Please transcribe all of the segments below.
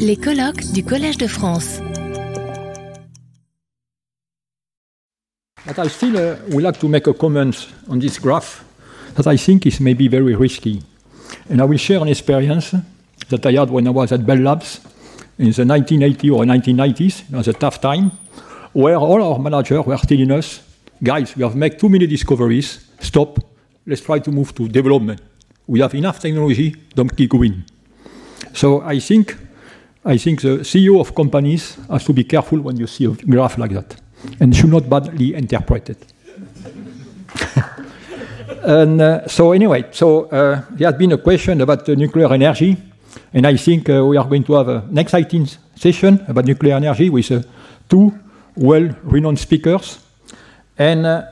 Les colloques du Collège de France. But I still uh, would like to make a comment on this graph that I think is maybe very risky. And I will share an experience that I had when I was at Bell Labs in the 1980s or 1990s. It was a tough time, where all our managers were telling us, guys, we have made too many discoveries, stop, let's try to move to development. We have enough technology, don't keep going. So I think, I think the CEO of companies has to be careful when you see a graph like that and should not badly interpret it. and uh, so anyway, so uh, there has been a question about nuclear energy, and I think uh, we are going to have an exciting session about nuclear energy with uh, two well-renowned speakers. And uh,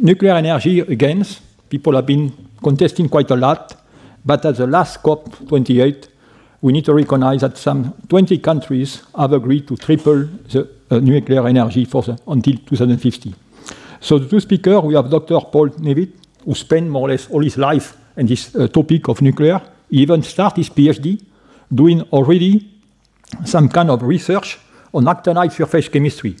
nuclear energy, again, people have been contesting quite a lot, but at the last COP28, we need to recognize that some 20 countries have agreed to triple the uh, nuclear energy for the, until 2050. So the two speakers, we have Dr. Paul Nevitt, who spent more or less all his life in this uh, topic of nuclear. He even started his PhD doing already some kind of research on actinide surface chemistry.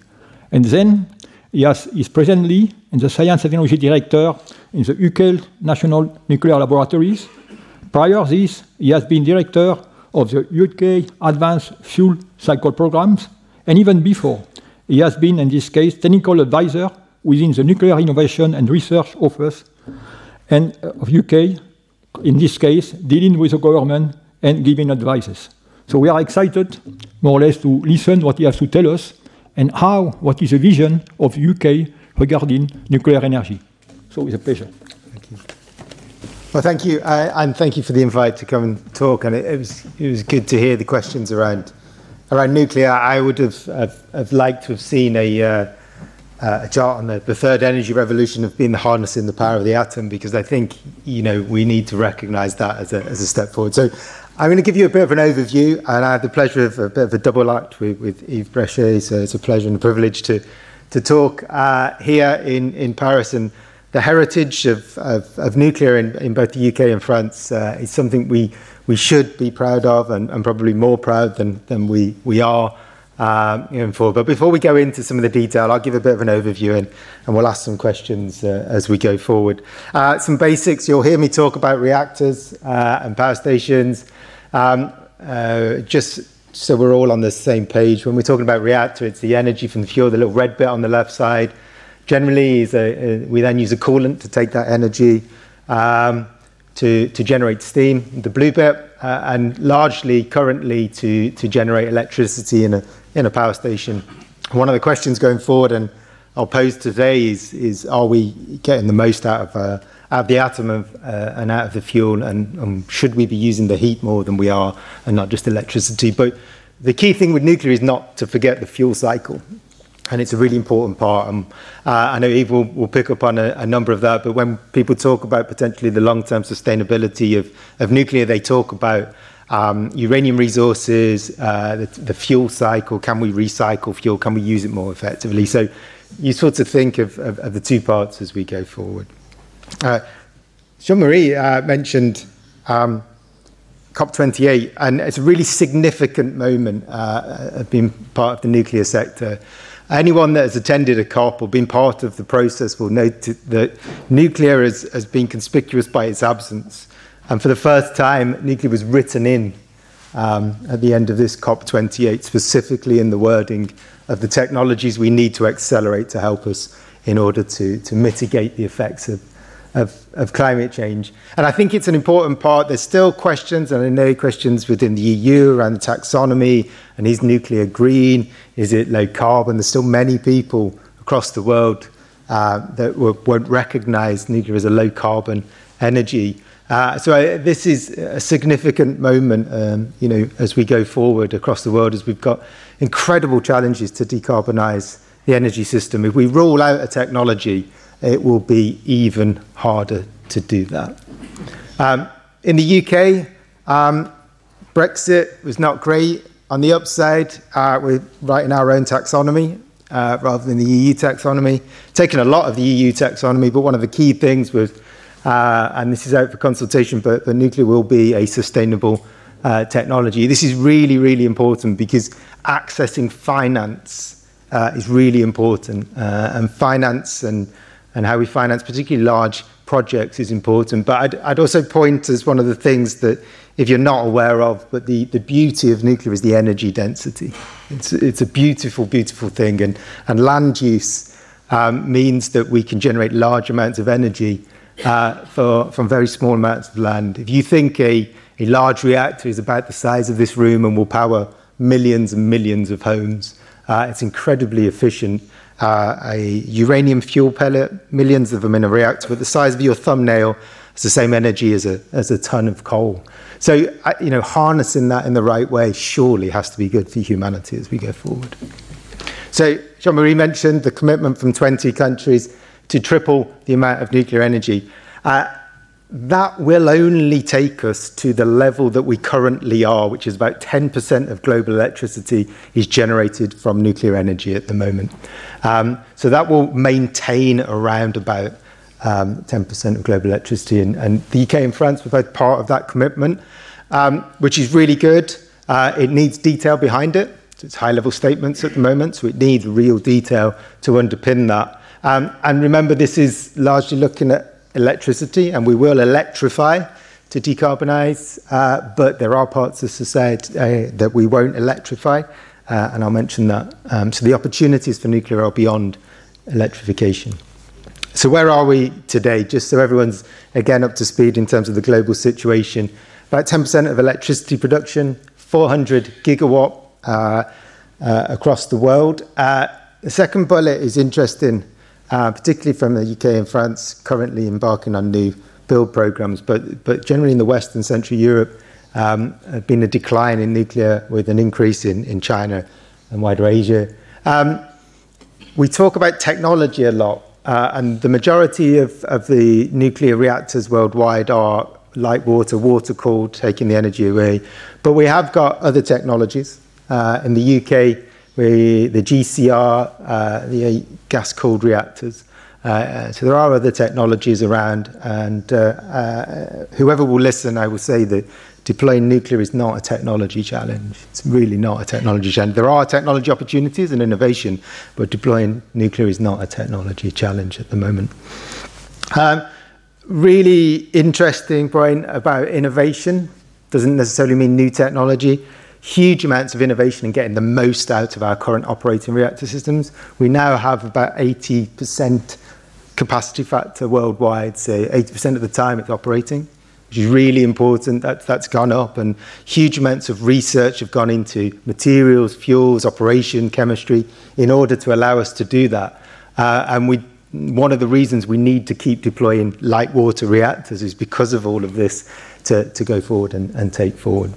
And then he has, is presently in the Science and Technology Director in the UKL National Nuclear Laboratories. Prior to this, he has been Director of the UK Advanced Fuel Cycle Programs, and even before, he has been, in this case, technical advisor within the Nuclear Innovation and Research Office and uh, of UK, in this case, dealing with the government and giving advices. So we are excited, more or less, to listen what he has to tell us and how, what is the vision of UK regarding nuclear energy. So it's a pleasure. Well, thank you, and thank you for the invite to come and talk. And it, it, was it was good to hear the questions around around nuclear. I would have have, have liked to have seen a uh, uh, a chart on the, the third energy revolution of being the harnessing the power of the atom, because I think you know we need to recognise that as a as a step forward. So. I'm going to give you a bit of an overview, and I have the pleasure of a bit of a double act with, with Yves Brechet. So it's a pleasure and a privilege to to talk uh, here in, in Paris. And the heritage of, of, of nuclear in, in both the UK and France uh, is something we, we should be proud of and, and probably more proud than, than we, we are um, going forward. But before we go into some of the detail, I'll give a bit of an overview and, and we'll ask some questions uh, as we go forward. Uh, some basics, you'll hear me talk about reactors uh, and power stations. Um, uh, just so we're all on the same page, when we're talking about reactor, it's the energy from the fuel, the little red bit on the left side, Generally, a, a, we then use a coolant to take that energy um, to, to generate steam, the blue bit, uh, and largely currently to, to generate electricity in a, in a power station. One of the questions going forward, and I'll pose today, is, is are we getting the most out of, uh, out of the atom of, uh, and out of the fuel, and should we be using the heat more than we are, and not just electricity? But the key thing with nuclear is not to forget the fuel cycle and it's a really important part. Uh, I know Yves will, will pick up on a, a, number of that, but when people talk about potentially the long-term sustainability of, of nuclear, they talk about um, uranium resources, uh, the, the fuel cycle, can we recycle fuel, can we use it more effectively? So you sort of think of, of, of the two parts as we go forward. Uh, Jean-Marie uh, mentioned um, COP28, and it's a really significant moment uh, of being part of the nuclear sector. Anyone that has attended a COP or been part of the process will note that nuclear has, has been conspicuous by its absence. And for the first time, nuclear was written in um, at the end of this COP28, specifically in the wording of the technologies we need to accelerate to help us in order to, to mitigate the effects of of, of climate change. And I think it's an important part. There's still questions, and I know questions within the EU around the taxonomy and is nuclear green? Is it low carbon? There's still many people across the world uh, that won't recognize nuclear as a low carbon energy. Uh, so I, this is a significant moment, um, you know, as we go forward across the world, as we've got incredible challenges to decarbonize the energy system. If we rule out a technology, it will be even harder to do that. Um, in the UK, um, Brexit was not great. On the upside, uh, we're writing our own taxonomy uh, rather than the EU taxonomy. Taking a lot of the EU taxonomy, but one of the key things was, uh, and this is out for consultation, but, nuclear will be a sustainable uh, technology. This is really, really important because accessing finance uh, is really important. Uh, and finance and, and how we finance particularly large projects is important. But I'd, I'd also point as one of the things that, if you're not aware of, but the, the beauty of nuclear is the energy density. It's, it's a beautiful, beautiful thing. And, and land use um, means that we can generate large amounts of energy uh, for, from very small amounts of land. If you think a, a large reactor is about the size of this room and will power millions and millions of homes, uh, it's incredibly efficient. Uh, a uranium fuel pellet, millions of them in a reactor, the size of your thumbnail is the same energy as a, as a ton of coal. So, uh, you know, harnessing that in the right way surely has to be good for humanity as we go forward. So, Jean Marie mentioned the commitment from 20 countries to triple the amount of nuclear energy. Uh, that will only take us to the level that we currently are, which is about 10% of global electricity is generated from nuclear energy at the moment. Um, so that will maintain around about um, 10% of global electricity. And, and, the UK and France were both part of that commitment, um, which is really good. Uh, it needs detail behind it. It's high level statements at the moment, so it needs real detail to underpin that. Um, and remember, this is largely looking at electricity, and we will electrify to decarbonise, uh, but there are parts of society uh, that we won't electrify, uh, and I'll mention that. Um, so the opportunities for nuclear are beyond electrification. So where are we today? Just so everyone's again up to speed in terms of the global situation. About 10% of electricity production, 400 gigawatt uh, uh, across the world. Uh, the second bullet is interesting particularly from the UK and France currently embarking on new build programs, but, generally in the West and Central Europe, um, have been a decline in nuclear with an increase in, in China and wider Asia. Um, we talk about technology a lot, uh, and the majority of, of the nuclear reactors worldwide are light water, water cooled, taking the energy away. But we have got other technologies. Uh, in the UK, we, the GCR, uh, the gas cooled reactors. Uh, uh, so there are other technologies around, and uh, uh, whoever will listen, I will say that deploying nuclear is not a technology challenge. It's really not a technology challenge. There are technology opportunities and innovation, but deploying nuclear is not a technology challenge at the moment. Um, really interesting point about innovation doesn't necessarily mean new technology huge amounts of innovation and getting the most out of our current operating reactor systems. We now have about 80% capacity factor worldwide, so 80% of the time it's operating, which is really important. That, that's gone up, and huge amounts of research have gone into materials, fuels, operation, chemistry, in order to allow us to do that. Uh, and we one of the reasons we need to keep deploying light water reactors is because of all of this to, to go forward and, and take forward.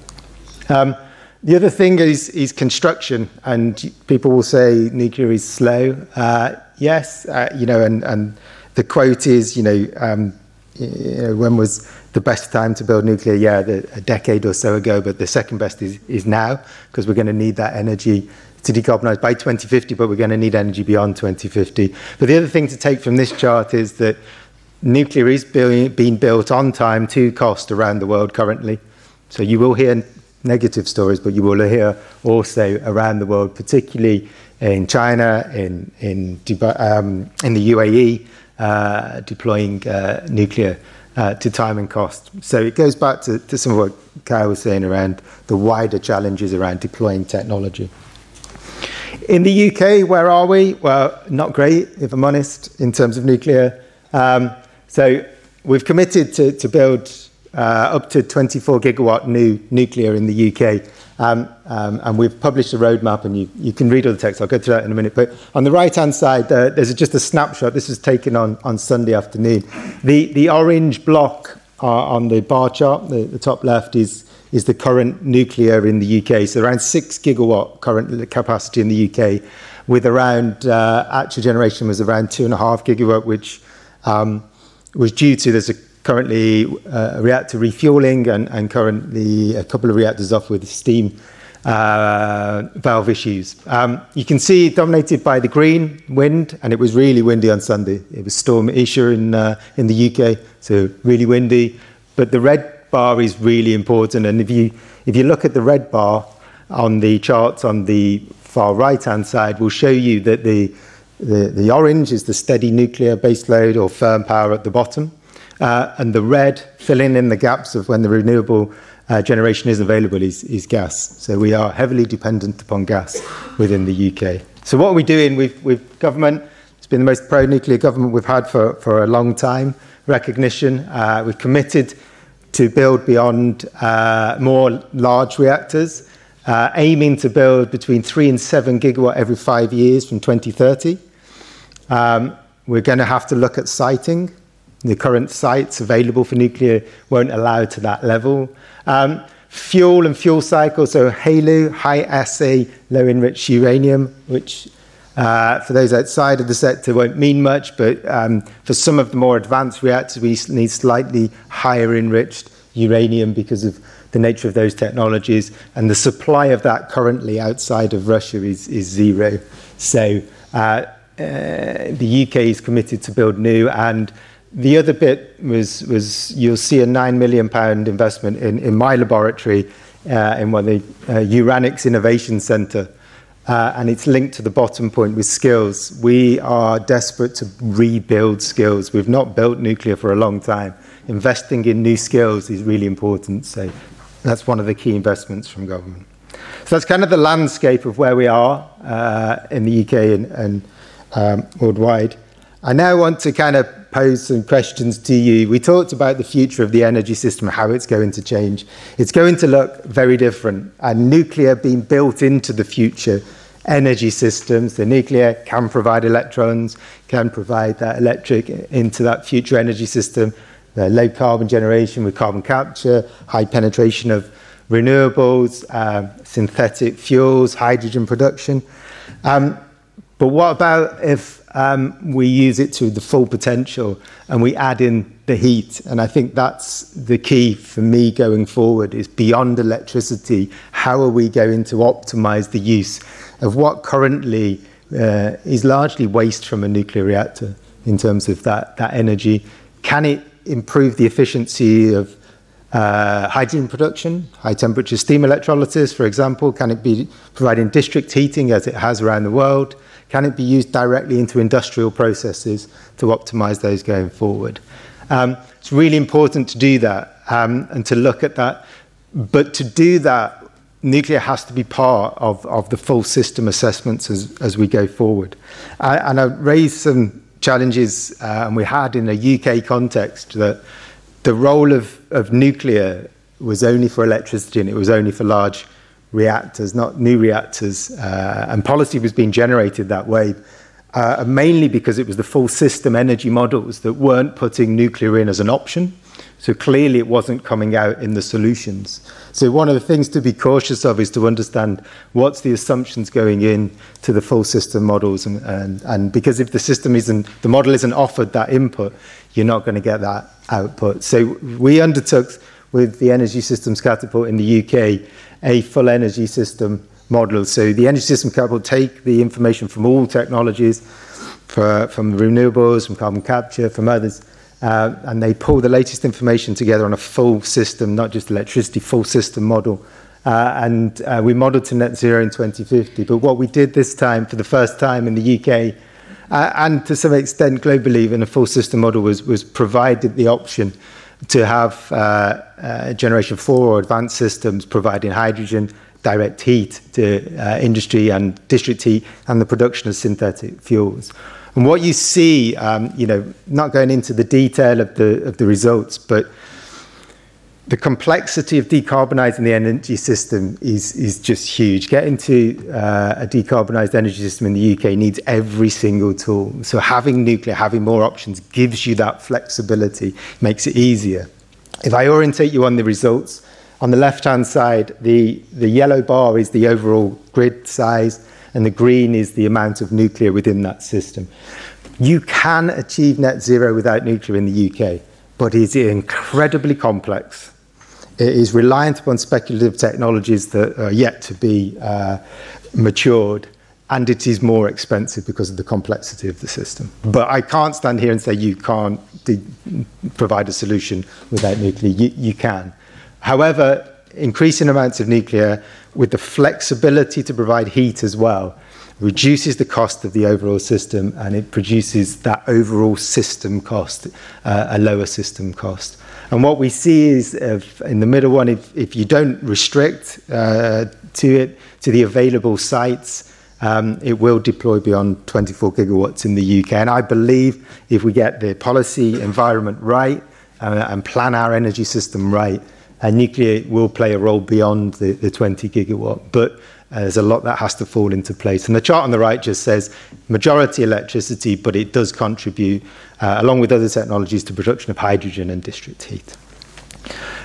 Um, the other thing is, is construction, and people will say nuclear is slow. Uh, yes, uh, you know, and, and the quote is, you know, um, you know, when was the best time to build nuclear? Yeah, the, a decade or so ago, but the second best is, is now because we're going to need that energy to decarbonise by 2050, but we're going to need energy beyond 2050. But the other thing to take from this chart is that nuclear is being built on time to cost around the world currently. So you will hear negative stories, but you will hear also around the world, particularly in China, in, in, um, in the UAE, uh, deploying uh, nuclear uh, to time and cost. So it goes back to, to some of what Kyle was saying around the wider challenges around deploying technology. In the UK, where are we? Well, not great, if I'm honest, in terms of nuclear. Um, so we've committed to, to build up to 24 gigawatt new nuclear in the UK. Um, um, and we've published a roadmap, and you, can read all the text. I'll go through that in a minute. But on the right hand side, uh, there's just a snapshot. This was taken on, on Sunday afternoon. The, the orange block uh, on the bar chart, the, top left, is, is the current nuclear in the UK. So around six gigawatt current capacity in the UK, with around uh, actual generation was around two and a half gigawatt, which um, was due to there's a currently uh, reactor refueling and, and currently a couple of reactors off with steam uh, valve issues. Um, you can see dominated by the green wind, and it was really windy on Sunday. It was Storm Isha in, uh, in the UK, so really windy. But the red bar is really important. And if you, if you look at the red bar on the charts on the far right-hand side, we'll show you that the, the, the orange is the steady nuclear baseload or firm power at the bottom. Uh, and the red, filling in the gaps of when the renewable uh, generation is available, is, is gas. So we are heavily dependent upon gas within the UK. So what are we doing with, with government? It's been the most pro-nuclear government we've had for, for a long time. Recognition. Uh, we've committed to build beyond uh, more large reactors, uh, aiming to build between three and seven gigawatt every five years from 2030. Um, we're going to have to look at siting. The current sites available for nuclear won't allow to that level. Um, fuel and fuel cycle, so HALEU, high assay, low enriched uranium, which uh, for those outside of the sector won't mean much, but um, for some of the more advanced reactors, we need slightly higher enriched uranium because of the nature of those technologies. And the supply of that currently outside of Russia is, is zero. So uh, uh, the UK is committed to build new and the other bit was, you'll see a nine million pound investment in, my laboratory uh, in one of the uh, Uranics Innovation Centre. Uh, and it's linked to the bottom point with skills. We are desperate to rebuild skills. We've not built nuclear for a long time. Investing in new skills is really important. So that's one of the key investments from government. So that's kind of the landscape of where we are in the UK and, and um, worldwide. I now want to kind of pose some questions to you. We talked about the future of the energy system, how it's going to change. It's going to look very different, and nuclear being built into the future energy systems. The nuclear can provide electrons, can provide that electric into that future energy system. The low carbon generation with carbon capture, high penetration of renewables, uh, synthetic fuels, hydrogen production. Um, but what about if um, we use it to the full potential and we add in the heat. And I think that's the key for me going forward is beyond electricity, how are we going to optimize the use of what currently uh, is largely waste from a nuclear reactor in terms of that, that energy? Can it improve the efficiency of uh, hydrogen production, high temperature steam electrolysis, for example? Can it be providing district heating as it has around the world? Can it be used directly into industrial processes to optimize those going forward? Um, it's really important to do that um, and to look at that. But to do that, nuclear has to be part of, of the full system assessments as, as we go forward. And I raised some challenges, uh, and we had in a UK context, that the role of, of nuclear was only for electricity and it was only for large reactors, not new reactors. Uh, and policy was being generated that way, uh, mainly because it was the full system energy models that weren't putting nuclear in as an option. So clearly it wasn't coming out in the solutions. So one of the things to be cautious of is to understand what's the assumptions going in to the full system models. And, and, and because if the system isn't, the model isn't offered that input, you're not going to get that output. So we undertook with the Energy Systems Catapult in the UK a full energy system model. So the energy system will take the information from all technologies, for, from renewables, from carbon capture, from others, uh, and they pull the latest information together on a full system, not just electricity, full system model. Uh, and uh, we modeled to net zero in 2050. But what we did this time, for the first time in the UK, uh, and to some extent globally, in a full system model, was, was provided the option to have uh, uh, generation four or advanced systems providing hydrogen, direct heat to uh, industry and district heat, and the production of synthetic fuels. And what you see, um, you know, not going into the detail of the of the results, but the complexity of decarbonising the energy system is, is just huge. Getting to uh, a decarbonised energy system in the UK needs every single tool. So having nuclear, having more options gives you that flexibility, makes it easier. If I orientate you on the results, on the left-hand side, the, the yellow bar is the overall grid size, and the green is the amount of nuclear within that system. You can achieve net zero without nuclear in the UK, but it's incredibly complex it is reliant upon speculative technologies that are yet to be uh, matured. and it is more expensive because of the complexity of the system. But I can't stand here and say you can't provide a solution without nuclear. You, you can. However, increasing amounts of nuclear with the flexibility to provide heat as well reduces the cost of the overall system and it produces that overall system cost, uh, a lower system cost. And what we see is if, in the middle one, if, if you don't restrict uh, to it, to the available sites, um, it will deploy beyond 24 gigawatts in the UK. And I believe if we get the policy environment right uh, and plan our energy system right, uh, nuclear will play a role beyond the, the 20 gigawatt. But uh, there's a lot that has to fall into place. And the chart on the right just says majority electricity, but it does contribute, uh, along with other technologies, to production of hydrogen and district heat.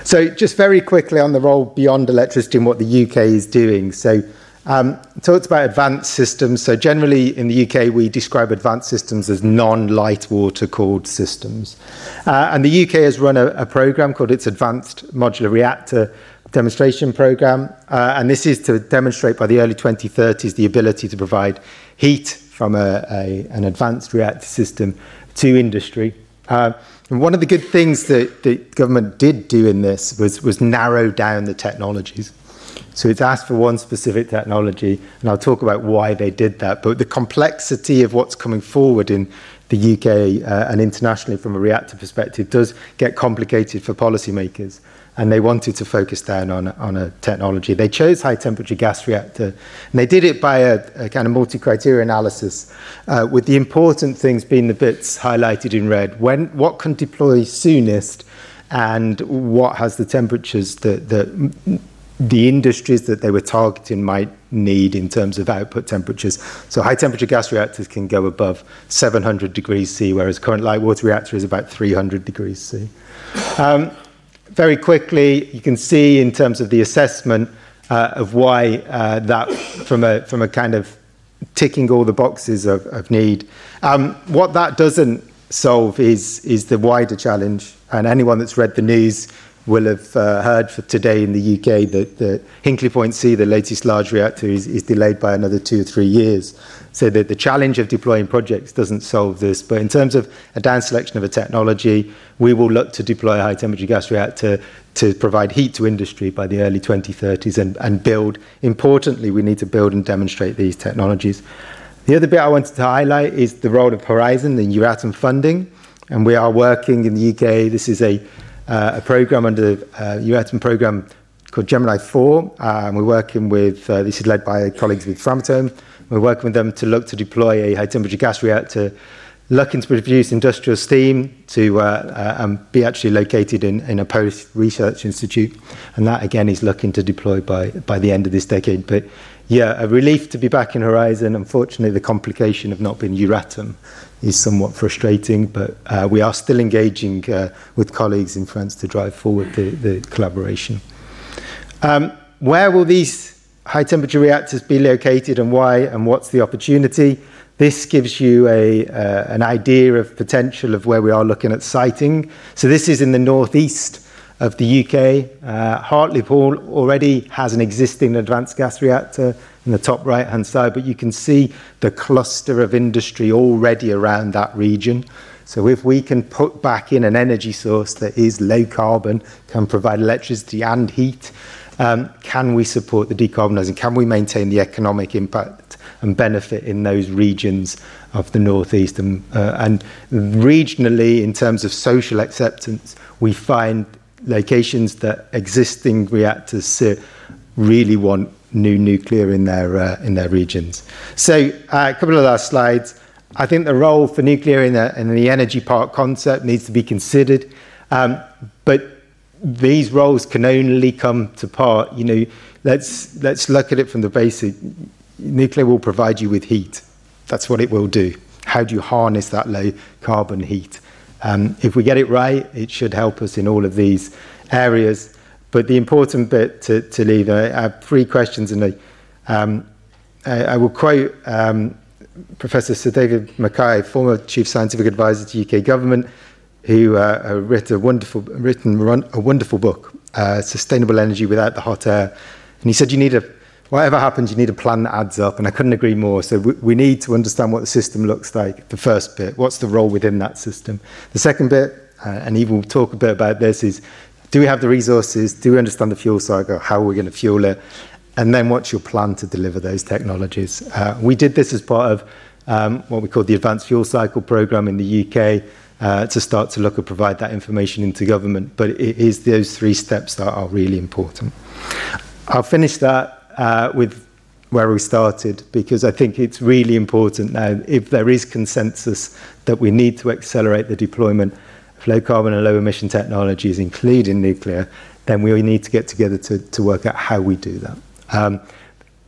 So just very quickly on the role beyond electricity and what the UK is doing. So um, talked about advanced systems. So generally in the UK, we describe advanced systems as non-light water cooled systems. Uh, and the UK has run a, a program called its Advanced Modular Reactor demonstration program. Uh, and this is to demonstrate by the early 2030s the ability to provide heat from a, a, an advanced reactor system to industry. Uh, and one of the good things that the government did do in this was, was narrow down the technologies. So it's asked for one specific technology, and I'll talk about why they did that. But the complexity of what's coming forward in the UK uh, and internationally from a reactor perspective does get complicated for policymakers. And they wanted to focus down on, on a technology. They chose high temperature gas reactor, and they did it by a, a kind of multi criteria analysis, uh, with the important things being the bits highlighted in red. When, what can deploy soonest, and what has the temperatures that, that the industries that they were targeting might need in terms of output temperatures. So high temperature gas reactors can go above 700 degrees C, whereas current light water reactor is about 300 degrees C. Um, very quickly, you can see in terms of the assessment uh, of why uh, that, from a, from a kind of ticking all the boxes of, of need. Um, what that doesn't solve is, is the wider challenge. And anyone that's read the news will have uh, heard for today in the UK that Hinkley Point C, the latest large reactor, is, is delayed by another two or three years. So that the challenge of deploying projects doesn't solve this. But in terms of a down selection of a technology, we will look to deploy a high temperature gas reactor to provide heat to industry by the early 2030s and, and build. Importantly, we need to build and demonstrate these technologies. The other bit I wanted to highlight is the role of Horizon, the Euratom funding. And we are working in the UK. This is a uh, a program under the uh, Euratom program called Gemini 4. Uh, we're working with, uh, this is led by colleagues with Framatome. We're working with them to look to deploy a high temperature gas reactor looking to produce industrial steam to uh, uh, and be actually located in, in a Polish research institute. And that again is looking to deploy by, by the end of this decade. But yeah, a relief to be back in Horizon. Unfortunately, the complication of not being Euratom is somewhat frustrating, but uh, we are still engaging uh, with colleagues in France to drive forward the, the collaboration. Um, where will these high temperature reactors be located and why, and what's the opportunity? This gives you a, uh, an idea of potential of where we are looking at siting. So this is in the northeast of the UK. Uh, Hartlepool already has an existing advanced gas reactor in the top right hand side, but you can see the cluster of industry already around that region. So if we can put back in an energy source that is low carbon, can provide electricity and heat, um, can we support the decarbonising? Can we maintain the economic impact and benefit in those regions of the northeast? And, uh, and regionally, in terms of social acceptance, we find locations that existing reactors really want new nuclear in their, uh, in their regions. So uh, a couple of last slides. I think the role for nuclear in the, in the energy park concept needs to be considered. Um, but these roles can only come to part. You know, let's, let's look at it from the basic. Nuclear will provide you with heat. That's what it will do. How do you harness that low carbon heat? Um, if we get it right, it should help us in all of these areas. But the important bit to, to leave, I have three questions, and um, I, I will quote um, Professor Sir David MacKay, former Chief Scientific Advisor to UK Government, who uh, wrote a wonderful, written a wonderful book, uh, Sustainable Energy Without the Hot Air. And he said you need a whatever happens, you need a plan that adds up, and I couldn't agree more. So we, we need to understand what the system looks like. The first bit, what's the role within that system? The second bit, uh, and Yves will talk a bit about this, is do we have the resources? Do we understand the fuel cycle? How are we going to fuel it? And then what's your plan to deliver those technologies? Uh, we did this as part of um, what we call the Advanced Fuel Cycle Programme in the UK to start to look and provide that information into government. But it is those three steps that are really important. I'll finish that uh, with where we started because I think it's really important now if there is consensus that we need to accelerate the deployment of low carbon and low emission technologies, including nuclear, then we need to get together to, to work out how we do that. Um,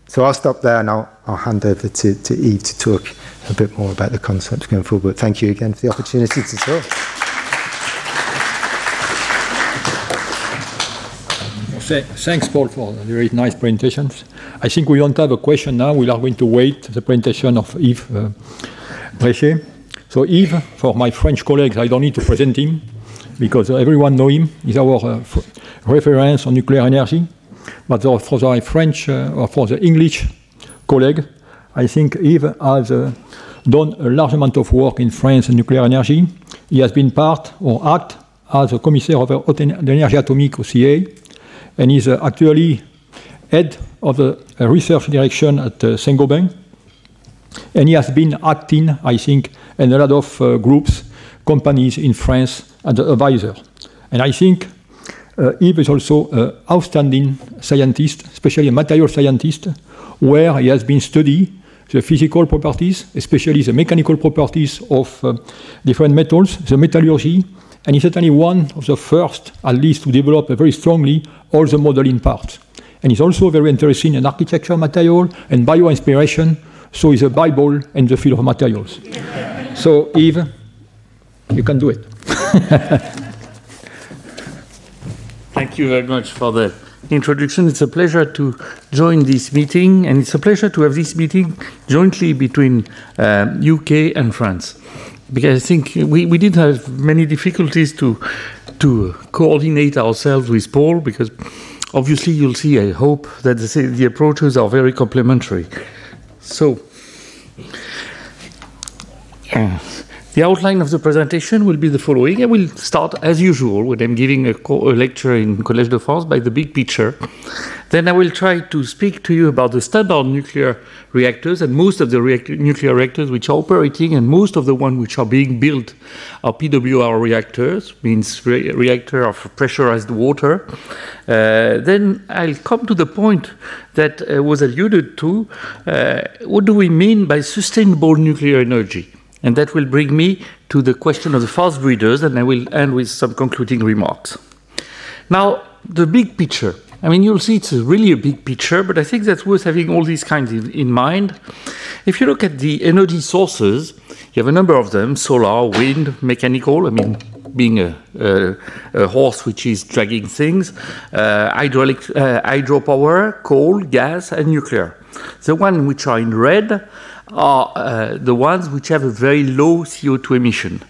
so I'll stop there and I'll, I'll hand over to, to Yves to talk a bit more about the concepts going forward. But thank you again for the opportunity to talk. Thanks, Paul, for the very nice presentations. I think we don't have a question now. We are going to wait the presentation of Yves uh, Bréchet. So Yves, for my French colleagues, I don't need to present him because everyone know him. He's our uh, reference on nuclear energy. But for the French uh, or for the English colleague, I think Yves has uh, done a large amount of work in France in nuclear energy. He has been part or act as a commissaire of the energy atomic OCA, and is uh, actually head of the research direction at Saint-Gobain. And he has been acting, I think, in a lot of groups, companies in France as an advisor. And I think Yves is also an outstanding scientist, especially a material scientist, where he has been studying the physical properties, especially the mechanical properties of uh, different metals, the metallurgy, and he's certainly one of the first, at least, to develop very strongly all the modeling parts. And he's also very interested in architecture material and bio-inspiration, so he's a Bible in the field of materials. so, Yves, you can do it. Thank you very much for the introduction. It's a pleasure to join this meeting, and it's a pleasure to have this meeting jointly between um, UK and France. Because I think we, we did have many difficulties to to coordinate ourselves with Paul, because obviously you'll see, I hope, that the, the approaches are very complementary. So, uh, the outline of the presentation will be the following. I will start, as usual, when I'm giving a, a, lecture in Collège de France by the big picture. Then I will try to speak to you about the standard nuclear reactors and most of the nuclear reactors which are operating and most of the ones which are being built are PWR reactors, means re reactor of pressurized water. Uh, then I'll come to the point that uh, was alluded to. Uh, what do we mean by sustainable nuclear energy? And that will bring me to the question of the fast breeders, and I will end with some concluding remarks. Now, the big picture. I mean, you'll see it's really a big picture, but I think that's worth having all these kinds in mind. If you look at the energy sources, you have a number of them solar, wind, mechanical, I mean, being a, a, a horse which is dragging things, uh, hydroelect- uh, hydropower, coal, gas, and nuclear. The ones which are in red are uh, the ones which have a very low CO2 emission.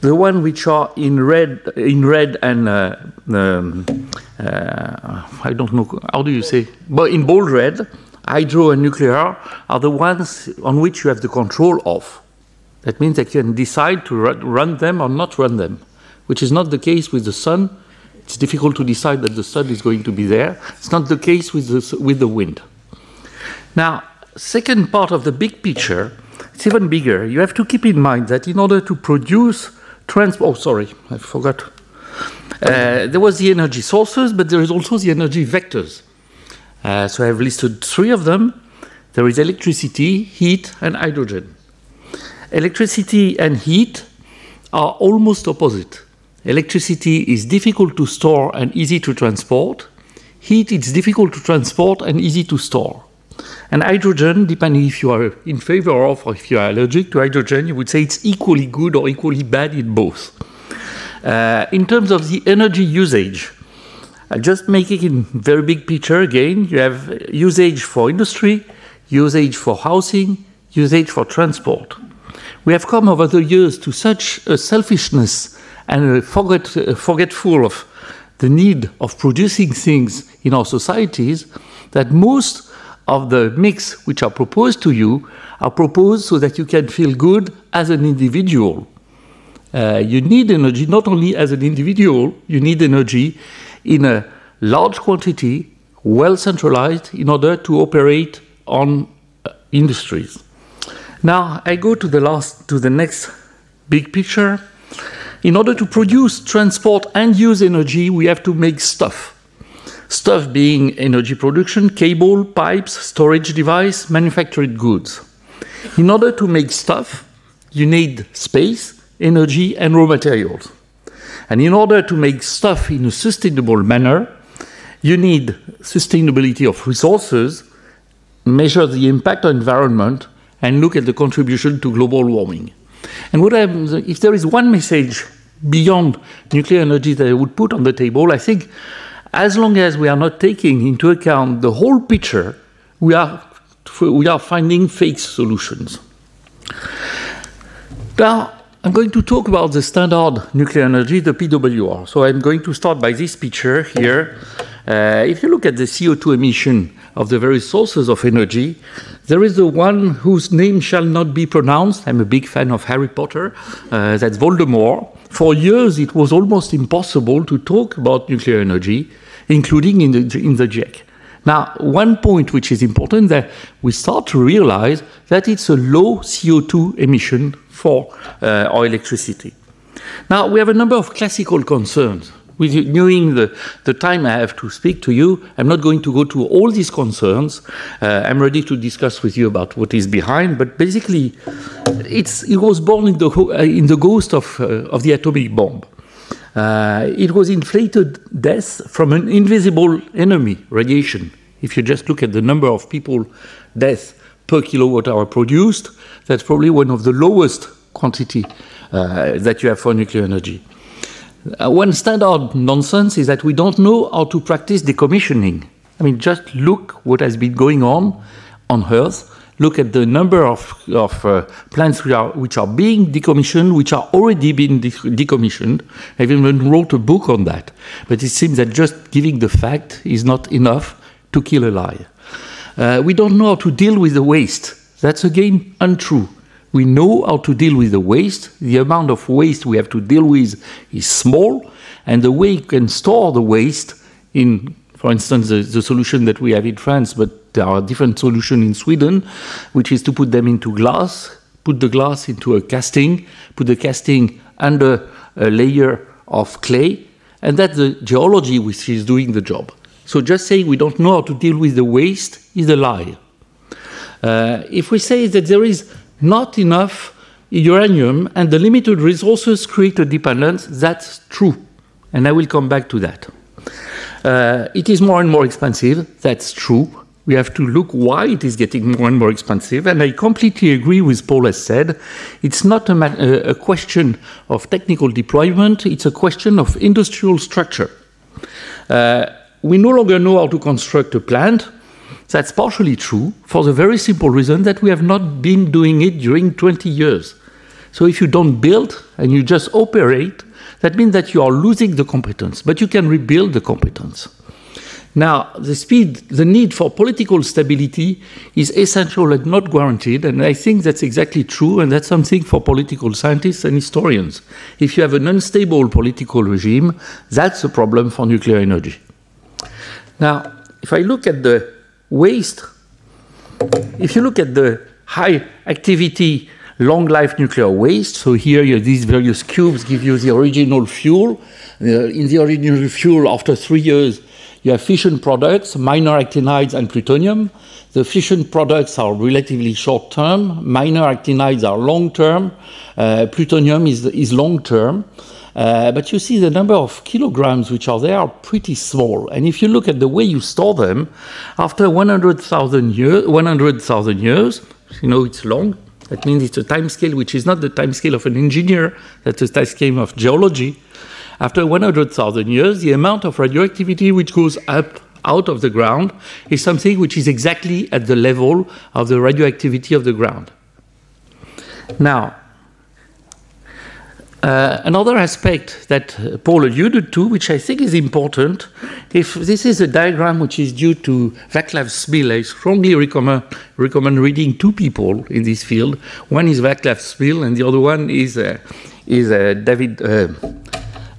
The ones which are in red, in red and uh, um, uh, I don't know how do you say, but in bold red, hydro and nuclear are the ones on which you have the control of. That means that you can decide to run them or not run them, which is not the case with the sun. It's difficult to decide that the sun is going to be there. It's not the case with the, with the wind. Now, second part of the big picture, it's even bigger. You have to keep in mind that in order to produce transport, oh, sorry, I forgot. Uh, there was the energy sources, but there is also the energy vectors. Uh, so I've listed three of them. There is electricity, heat, and hydrogen. Electricity and heat are almost opposite. Electricity is difficult to store and easy to transport. Heat is difficult to transport and easy to store. And hydrogen, depending if you are in favor of or if you are allergic to hydrogen, you would say it's equally good or equally bad in both. Uh, in terms of the energy usage, I'll just make it very big picture again. You have usage for industry, usage for housing, usage for transport. We have come over the years to such a selfishness and a forget, uh, forgetful of the need of producing things in our societies that most of the mix which are proposed to you are proposed so that you can feel good as an individual. Uh, you need energy not only as an individual, you need energy in a large quantity, well centralized, in order to operate on uh, industries. Now I go to the last, to the next big picture. In order to produce, transport, and use energy, we have to make stuff. Stuff being energy production, cable, pipes, storage device, manufactured goods. In order to make stuff, you need space, energy, and raw materials. And in order to make stuff in a sustainable manner, you need sustainability of resources, measure the impact on environment, and look at the contribution to global warming. And what I'm, if there is one message beyond nuclear energy that I would put on the table, I think as long as we are not taking into account the whole picture, we are, we are finding fake solutions. Now, I'm going to talk about the standard nuclear energy, the PWR. So I'm going to start by this picture here. Uh, if you look at the CO2 emission of the various sources of energy, there is the one whose name shall not be pronounced. I'm a big fan of Harry Potter. Uh, that's Voldemort. For years, it was almost impossible to talk about nuclear energy including in the, in the GIEC. Now, one point which is important that we start to realize that it's a low CO2 emission for uh, our electricity. Now, we have a number of classical concerns. With knowing the, the time I have to speak to you, I'm not going to go to all these concerns. Uh, I'm ready to discuss with you about what is behind, but basically, it's, it was born in the, uh, in the ghost of, uh, of the atomic bomb. Uh, it was inflated death from an invisible enemy, radiation. If you just look at the number of people death per kilowatt hour produced, that's probably one of the lowest quantity uh, that you have for nuclear energy. Uh, one standard nonsense is that we don't know how to practice decommissioning. I mean, just look what has been going on on Earth look at the number of, of uh, plants which are, which are being decommissioned, which are already being de decommissioned. I've even wrote a book on that. But it seems that just giving the fact is not enough to kill a lie. Uh, we don't know how to deal with the waste. That's again untrue. We know how to deal with the waste. The amount of waste we have to deal with is small, and the way you can store the waste in, for instance, the, the solution that we have in France, but there are different solutions in Sweden, which is to put them into glass, put the glass into a casting, put the casting under a layer of clay, and that's the geology which is doing the job. So just saying we don't know how to deal with the waste is a lie. Uh, if we say that there is not enough uranium and the limited resources create a dependence, that's true. And I will come back to that. Uh, it is more and more expensive, that's true. We have to look why it is getting more and more expensive. And I completely agree with Paul has said. It's not a, a question of technical deployment, it's a question of industrial structure. Uh, we no longer know how to construct a plant. That's partially true for the very simple reason that we have not been doing it during 20 years. So if you don't build and you just operate, that means that you are losing the competence, but you can rebuild the competence. Now, the speed, the need for political stability is essential and not guaranteed, and I think that's exactly true, and that's something for political scientists and historians. If you have an unstable political regime, that's a problem for nuclear energy. Now, if I look at the waste, if you look at the high activity long life nuclear waste. So here you, these various cubes give you the original fuel. Uh, in the original fuel, after three years, you have fission products, minor actinides and plutonium. The fission products are relatively short term, minor actinides are long term, uh, plutonium is, is long term. Uh, but you see the number of kilograms which are there are pretty small. And if you look at the way you store them, after 100,000 years, 100,000 years, you know it's long. That means it's a time scale which is not the time scale of an engineer, that's a time scale of geology. After 100,000 years, the amount of radioactivity which goes up out of the ground is something which is exactly at the level of the radioactivity of the ground. Now, Uh, another aspect that uh, Paul alluded to, which I think is important, if this is a diagram which is due to Vaclav Smil, I strongly recommend, recommend reading two people in this field. One is Vaclav Smil, and the other one is, uh, is uh, David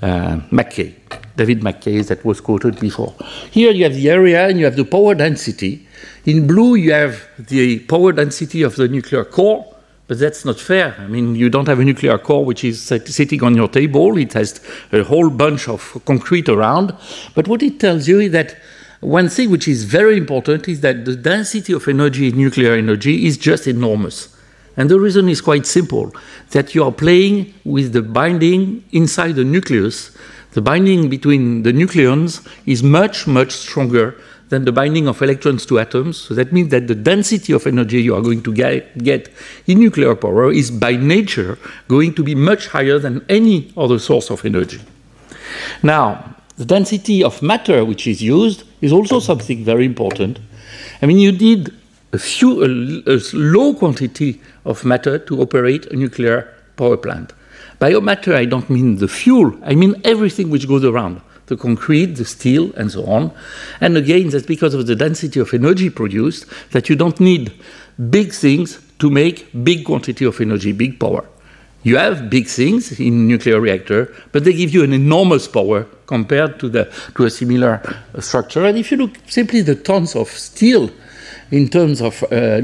uh, MacKay. David MacKay that was quoted before. Here you have the area and you have the power density. In blue, you have the power density of the nuclear core but that's not fair. I mean, you don't have a nuclear core which is sitting on your table. It has a whole bunch of concrete around. But what it tells you is that one thing which is very important is that the density of energy in nuclear energy is just enormous. And the reason is quite simple that you are playing with the binding inside the nucleus. The binding between the nucleons is much, much stronger than the binding of electrons to atoms. So that means that the density of energy you are going to get, in nuclear power is by nature going to be much higher than any other source of energy. Now, the density of matter which is used is also something very important. I mean, you need a few, a, a low quantity of matter to operate a nuclear power plant. By matter, I don't mean the fuel, I mean everything which goes around the concrete, the steel, and so on. And again, that's because of the density of energy produced that you don't need big things to make big quantity of energy, big power. You have big things in nuclear reactor, but they give you an enormous power compared to the to a similar structure. And if you look simply the tons of steel in terms of uh,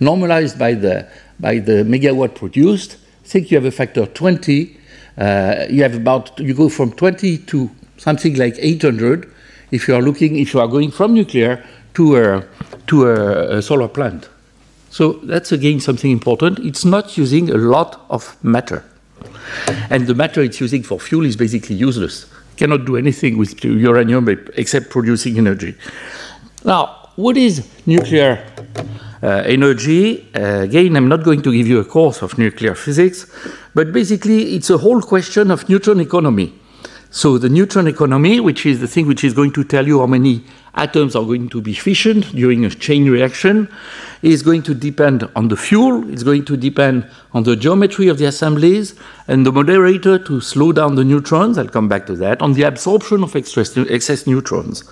normalized by the by the megawatt produced, I think you have a factor of 20. Uh, you have about you go from 20 to something like 800 if you are looking, if you are going from nuclear to a, to a, a solar plant. So that's again something important. It's not using a lot of matter. And the matter it's using for fuel is basically useless. Cannot do anything with uranium except producing energy. Now, what is nuclear uh, energy? Uh, again, I'm not going to give you a course of nuclear physics, but basically it's a whole question of neutron economy. So the neutron economy, which is the thing which is going to tell you how many atoms are going to be fissioned during a chain reaction, is going to depend on the fuel, it's going to depend on the geometry of the assemblies, and the moderator to slow down the neutrons, I'll come back to that, on the absorption of excess neutrons.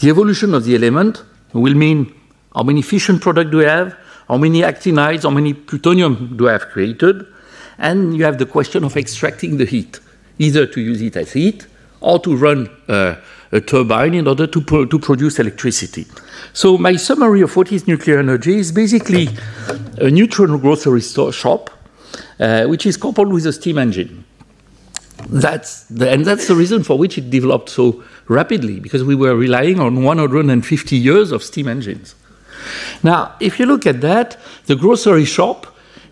The evolution of the element will mean how many fission product do we have, how many actinides, how many plutonium do I have created, and you have the question of extracting the heat either to use it as heat or to run uh, a turbine in order to, pro to produce electricity. So my summary of what is nuclear energy is basically a neutron grocery store shop, uh, which is coupled with a steam engine. That's the, and that's the reason for which it developed so rapidly, because we were relying on 150 years of steam engines. Now, if you look at that, the grocery shop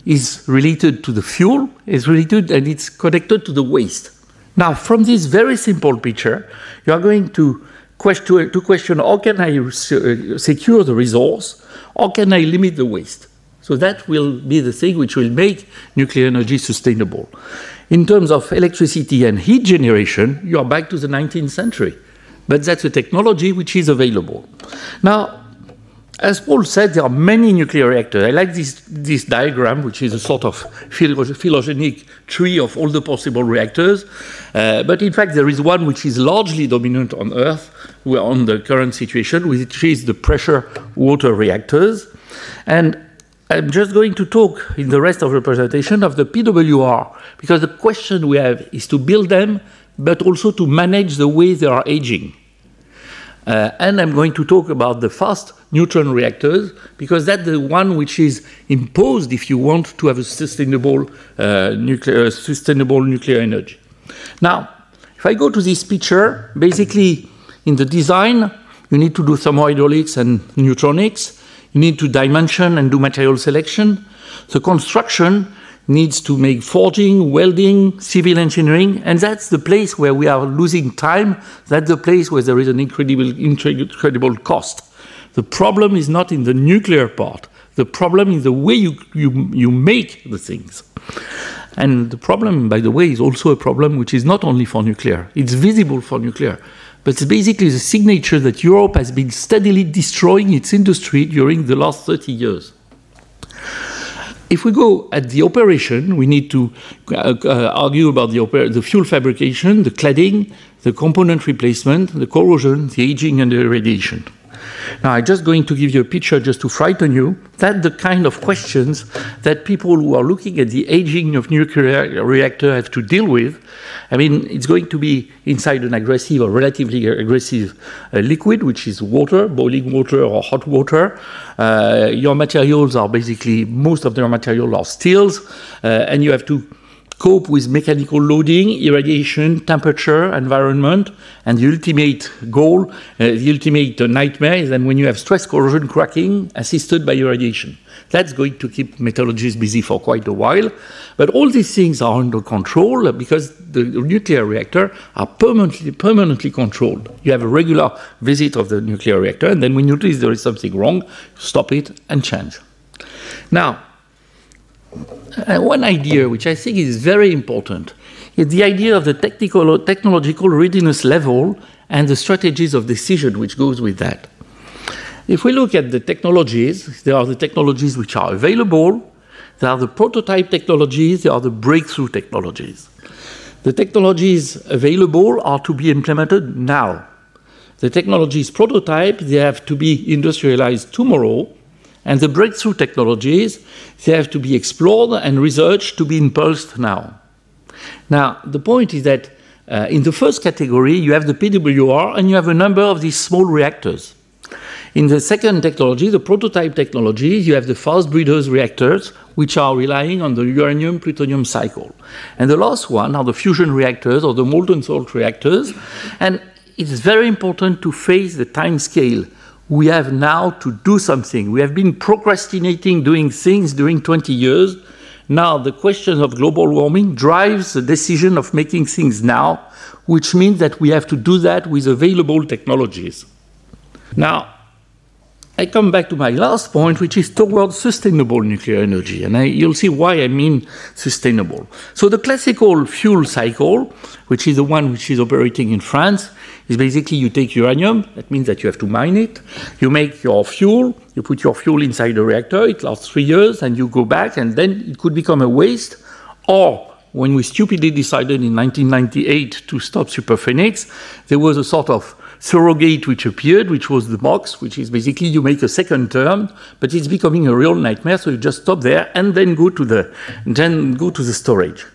is related to the fuel, is related and it's connected to the waste. Now, from this very simple picture, you are going to question, to question how can I uh, secure the resource, how can I limit the waste? So that will be the thing which will make nuclear energy sustainable. In terms of electricity and heat generation, you are back to the 19th century. But that's a technology which is available. Now, as Paul said, there are many nuclear reactors. I like this, this diagram, which is a sort of phylogenetic tree of all the possible reactors. Uh, but in fact, there is one which is largely dominant on Earth we're on the current situation, which is the pressure water reactors. And I'm just going to talk in the rest of the presentation of the PWR, because the question we have is to build them, but also to manage the way they are aging. Uh, and I'm going to talk about the fast neutron reactors because that's the one which is imposed if you want to have a sustainable, uh, nuclear, sustainable nuclear energy. Now, if I go to this picture, basically in the design, you need to do thermohydraulics and neutronics. You need to dimension and do material selection. The construction needs to make forging, welding, civil engineering, and that's the place where we are losing time. That's the place where there is an incredible, incredible cost. The problem is not in the nuclear part. The problem is the way you, you, you make the things. And the problem, by the way, is also a problem which is not only for nuclear. It's visible for nuclear. But it's basically the signature that Europe has been steadily destroying its industry during the last 30 years. if we go at the operation, we need to uh, uh, argue about the, the, fuel fabrication, the cladding, the component replacement, the corrosion, the aging, and the radiation. Now, I'm just going to give you a picture just to frighten you. That's the kind of questions that people who are looking at the aging of nuclear reactor have to deal with. I mean, it's going to be inside an aggressive or relatively aggressive uh, liquid, which is water, boiling water or hot water. Uh, your materials are basically, most of their materials are steels, uh, and you have to cope with mechanical loading, irradiation, temperature, environment, and the ultimate goal, uh, the ultimate nightmare is then when you have stress corrosion cracking assisted by irradiation. That's going to keep metallurgists busy for quite a while. But all these things are under control because the nuclear reactor are permanently, permanently controlled. You have a regular visit of the nuclear reactor, and then when you notice there is something wrong, stop it and change. Now, uh, one idea which I think is very important is the idea of the technical, technological readiness level and the strategies of decision which goes with that. If we look at the technologies, there are the technologies which are available, there are the prototype technologies, there are the breakthrough technologies. The technologies available are to be implemented now. The technologies prototype, they have to be industrialized tomorrow, and the breakthrough technologies, they have to be explored and researched to be impulsed now. Now, the point is that uh, in the first category, you have the PWR and you have a number of these small reactors. In the second technology, the prototype technology, you have the fast breeders reactors, which are relying on the uranium plutonium cycle. And the last one are the fusion reactors or the molten salt reactors. And it's very important to face the time scale we have now to do something. We have been procrastinating doing things during 20 years. Now, the question of global warming drives the decision of making things now, which means that we have to do that with available technologies. Now, I come back to my last point, which is towards sustainable nuclear energy. And I, you'll see why I mean sustainable. So, the classical fuel cycle, which is the one which is operating in France, is basically you take uranium, that means that you have to mine it, you make your fuel, you put your fuel inside the reactor, it lasts three years, and you go back, and then it could become a waste. Or when we stupidly decided in 1998 to stop Superphénix, there was a sort of surrogate which appeared, which was the MOX, which is basically you make a second term, but it's becoming a real nightmare. So you just stop there and then go to the then go to the storage.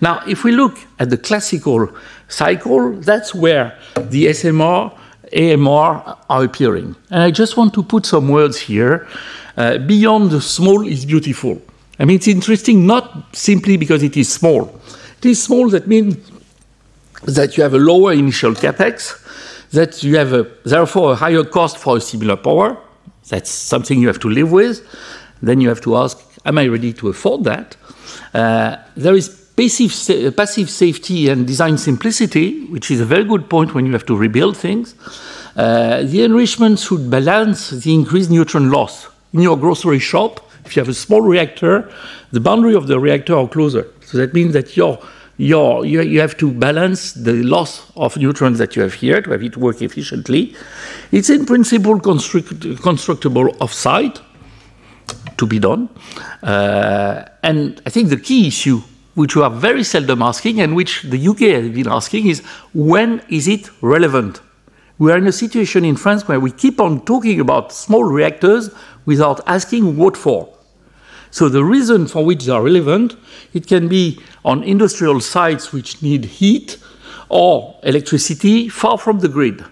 Now, if we look at the classical cycle, that's where the SMR, AMR are appearing. And I just want to put some words here. Uh, beyond the small is beautiful. I mean, it's interesting not simply because it is small. It is small, that means that you have a lower initial capex, that you have a, therefore a higher cost for a similar power. That's something you have to live with. Then you have to ask, am I ready to afford that? Uh, there is passive, passive safety and design simplicity, which is a very good point when you have to rebuild things. Uh, the enrichment should balance the increased neutron loss. In your grocery shop, if you have a small reactor, the boundary of the reactor are closer. So that means that your your, you, you have to balance the loss of neutrons that you have here to have it work efficiently. It's in principle construct, constructible off-site to be done. Uh, and I think the key issue, which we are very seldom asking and which the UK has been asking, is when is it relevant? We are in a situation in France where we keep on talking about small reactors without asking what for. So the reason for which they are relevant, it can be on industrial sites which need heat or electricity far from the grid.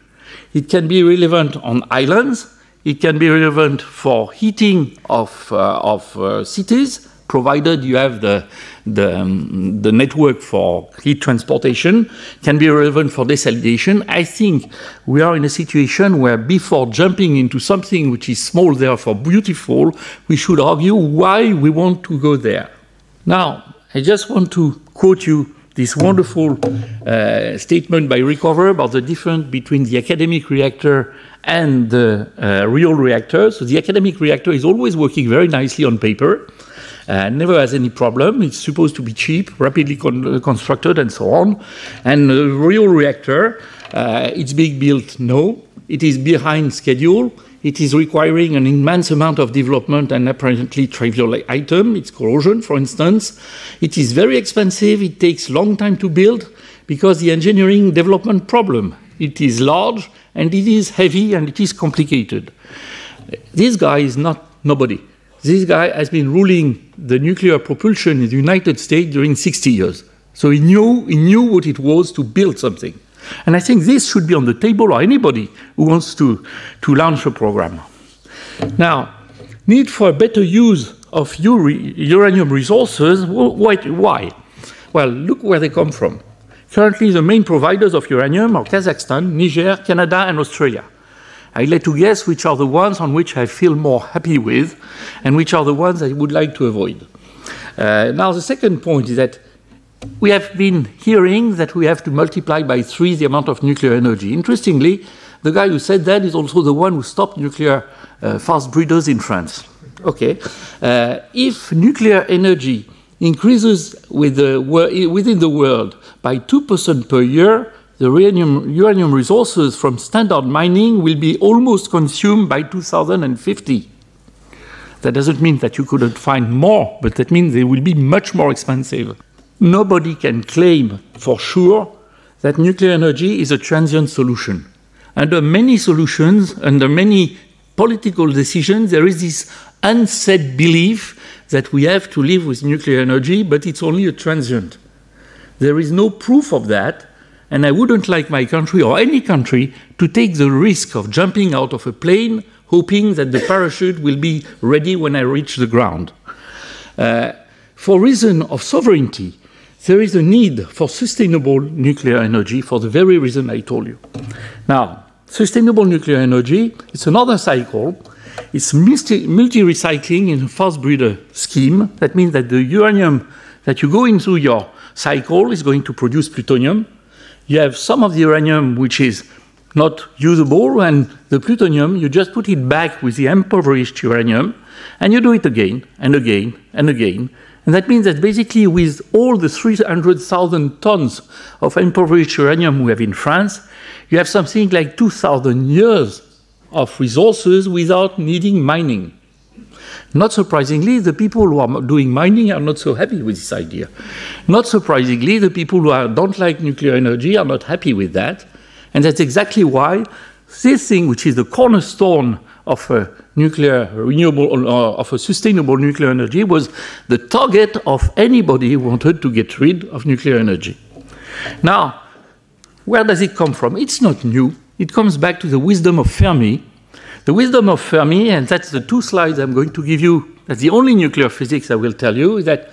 It can be relevant on islands. It can be relevant for heating of, uh, of uh, cities provided you have the, the, um, the network for heat transportation, can be relevant for desalination. I think we are in a situation where before jumping into something which is small, therefore beautiful, we should argue why we want to go there. Now, I just want to quote you this wonderful uh, statement by Rickover about the difference between the academic reactor and the uh, real reactor. So the academic reactor is always working very nicely on paper uh, never has any problem. It's supposed to be cheap, rapidly con constructed, and so on. And the real reactor, uh, it's being built No, It is behind schedule. It is requiring an immense amount of development and apparently trivial item. It's corrosion, for instance. It is very expensive. It takes long time to build because the engineering development problem. It is large and it is heavy and it is complicated. This guy is not nobody. This guy has been ruling the nuclear propulsion in the United States during 60 years. So he knew, he knew what it was to build something. And I think this should be on the table or anybody who wants to, to launch a program. Now, need for better use of uranium resources, why? Well, look where they come from. Currently, the main providers of uranium are Kazakhstan, Niger, Canada, and Australia. I let you guess which are the ones on which I feel more happy with and which are the ones I would like to avoid. Uh, now, the second point is that we have been hearing that we have to multiply by three the amount of nuclear energy. Interestingly, the guy who said that is also the one who stopped nuclear uh, fast breeders in France. Okay. Uh, if nuclear energy increases with the, within the world by 2% per year, the uranium, uranium resources from standard mining will be almost consumed by 2050. That doesn't mean that you couldn't find more, but that means they will be much more expensive nobody can claim for sure that nuclear energy is a transient solution. Under many solutions, under many political decisions, there is this unsaid belief that we have to live with nuclear energy, but it's only a transient. There is no proof of that, and I wouldn't like my country or any country to take the risk of jumping out of a plane hoping that the parachute will be ready when I reach the ground. Uh, for reason of sovereignty, there is a need for sustainable nuclear energy for the very reason I told you. Now, sustainable nuclear energy is another cycle. It's multi-recycling in a fast breeder scheme. That means that the uranium that you go into your cycle is going to produce plutonium. You have some of the uranium which is not usable, and the plutonium, you just put it back with the impoverished uranium, and you do it again and again and again and that means that basically, with all the 300,000 tons of impoverished uranium we have in France, you have something like 2,000 years of resources without needing mining. Not surprisingly, the people who are doing mining are not so happy with this idea. Not surprisingly, the people who are, don't like nuclear energy are not happy with that. And that's exactly why this thing, which is the cornerstone of a nuclear renewable uh, of a sustainable nuclear energy was the target of anybody who wanted to get rid of nuclear energy. Now, where does it come from? It's not new. It comes back to the wisdom of Fermi. The wisdom of Fermi, and that's the two slides I'm going to give you. That's the only nuclear physics I will tell you, is that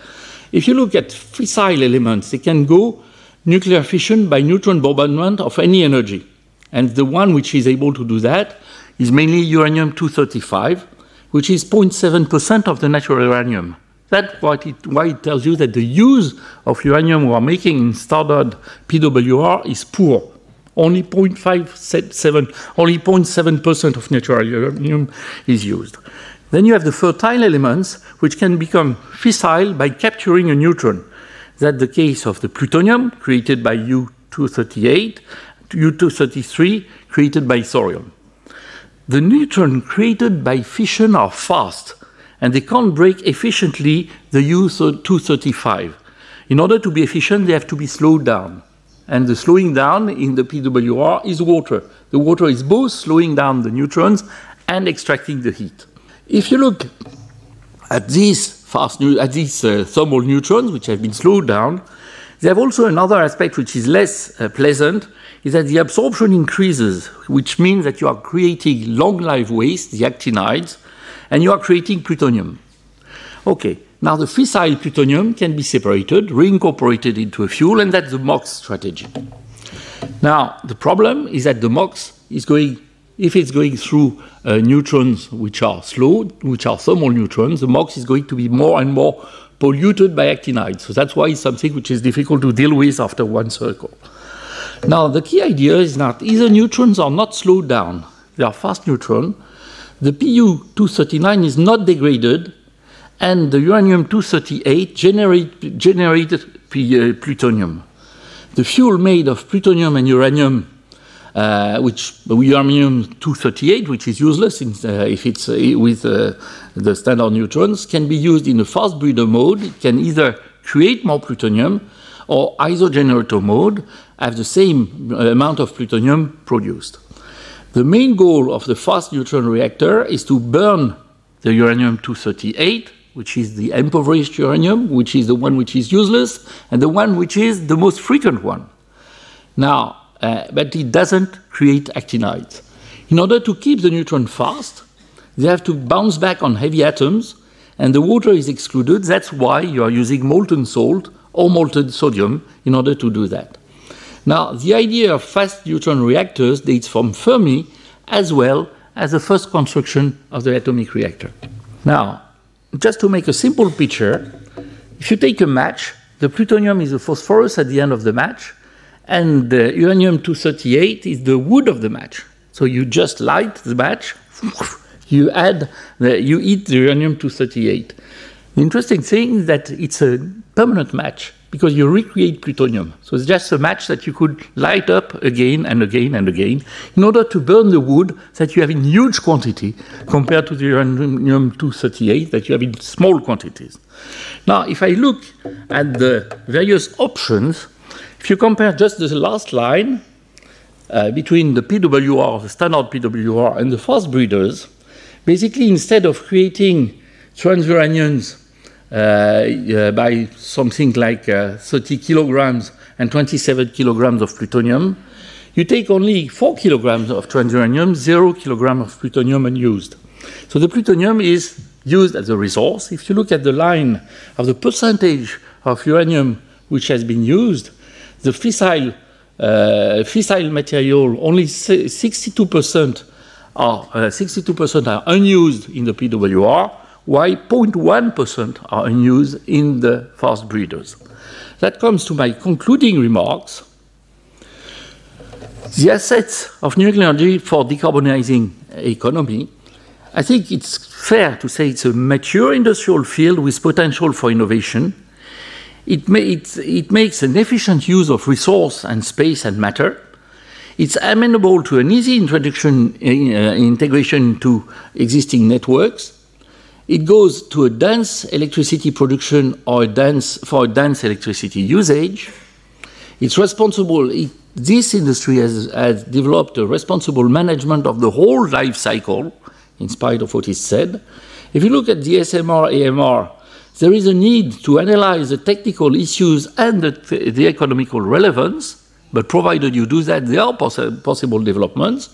if you look at fissile elements, they can go nuclear fission by neutron bombardment of any energy. And the one which is able to do that is mainly uranium-235, which is 0.7% of the natural uranium. That's what it, why it tells you that the use of uranium we are making in standard PWR is poor. Only 0.57, only 0.7% of natural uranium is used. Then you have the fertile elements, which can become fissile by capturing a neutron. That's the case of the plutonium, created by U-238, U-233, created by thorium the neutrons created by fission are fast and they can't break efficiently the U-235. In order to be efficient, they have to be slowed down. And the slowing down in the PWR is water. The water is both slowing down the neutrons and extracting the heat. If you look at these fast at these uh, thermal neutrons, which have been slowed down, they have also another aspect which is less uh, pleasant, is that the absorption increases, which means that you are creating long life waste, the actinides, and you are creating plutonium. Okay, now the fissile plutonium can be separated, reincorporated into a fuel, and that's the MOX strategy. Now, the problem is that the MOX is going, if it's going through uh, neutrons which are slow, which are thermal neutrons, the MOX is going to be more and more polluted by actinides. So that's why it's something which is difficult to deal with after one circle. Now, the key idea is that either neutrons are not slowed down, they are fast neutrons, the Pu-239 is not degraded, and the uranium-238 generate, generated uh, plutonium. The fuel made of plutonium and uranium uh, which uranium-238, which is useless in, uh, if it's uh, with uh, the standard neutrons, can be used in a fast breeder mode. It can either create more plutonium or isogenerator mode, have the same amount of plutonium produced. The main goal of the fast neutron reactor is to burn the uranium-238, which is the impoverished uranium, which is the one which is useless, and the one which is the most frequent one. Now, uh, but it doesn't create actinides. In order to keep the neutron fast, they have to bounce back on heavy atoms, and the water is excluded. That's why you are using molten salt or molten sodium in order to do that. Now, the idea of fast neutron reactors dates from Fermi as well as the first construction of the atomic reactor. Now, just to make a simple picture, if you take a match, the plutonium is the phosphorus at the end of the match, and uranium 238 is the wood of the match. So you just light the match, you add, the, you eat the uranium 238. The interesting thing is that it's a permanent match because you recreate plutonium. So it's just a match that you could light up again and again and again in order to burn the wood that you have in huge quantity compared to the uranium 238 that you have in small quantities. Now, if I look at the various options, if you compare just the last line uh, between the PWR, the standard PWR, and the fast breeders, basically instead of creating transuraniums uh, uh, by something like uh, 30 kilograms and 27 kilograms of plutonium, you take only 4 kilograms of transuranium, 0 kilogram of plutonium unused. So the plutonium is used as a resource. If you look at the line of the percentage of uranium which has been used, the fissile, uh, fissile material, only 62% are, uh, 62% are unused in the PWR, while 0.1% are unused in the fast breeders. That comes to my concluding remarks. The assets of nuclear energy for decarbonizing economy, I think it's fair to say it's a mature industrial field with potential for innovation it, ma it, makes an efficient use of resource and space and matter. It's amenable to an easy introduction, uh, integration to existing networks. It goes to a dense electricity production or a dense, for a dense electricity usage. It's responsible, it, this industry has, has developed a responsible management of the whole life cycle, in spite of what is said. If you look at the SMR, AMR, there is a need to analyze the technical issues and the, the economical relevance, but provided you do that, there are poss possible developments.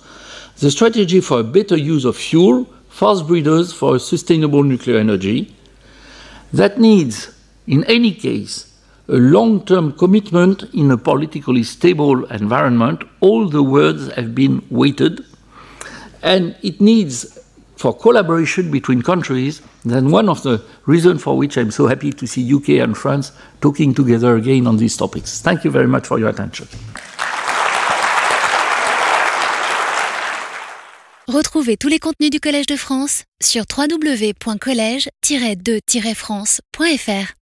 The strategy for a better use of fuel, fast breeders for sustainable nuclear energy, that needs, in any case, a long term commitment in a politically stable environment. All the words have been weighted, and it needs for collaboration between countries, then one of the reasons for which I'm so happy to see UK and France talking together again on these topics. Thank you very much for your attention. Retrouvez tous les contenus du Collège de France sur www.college-de-france.fr.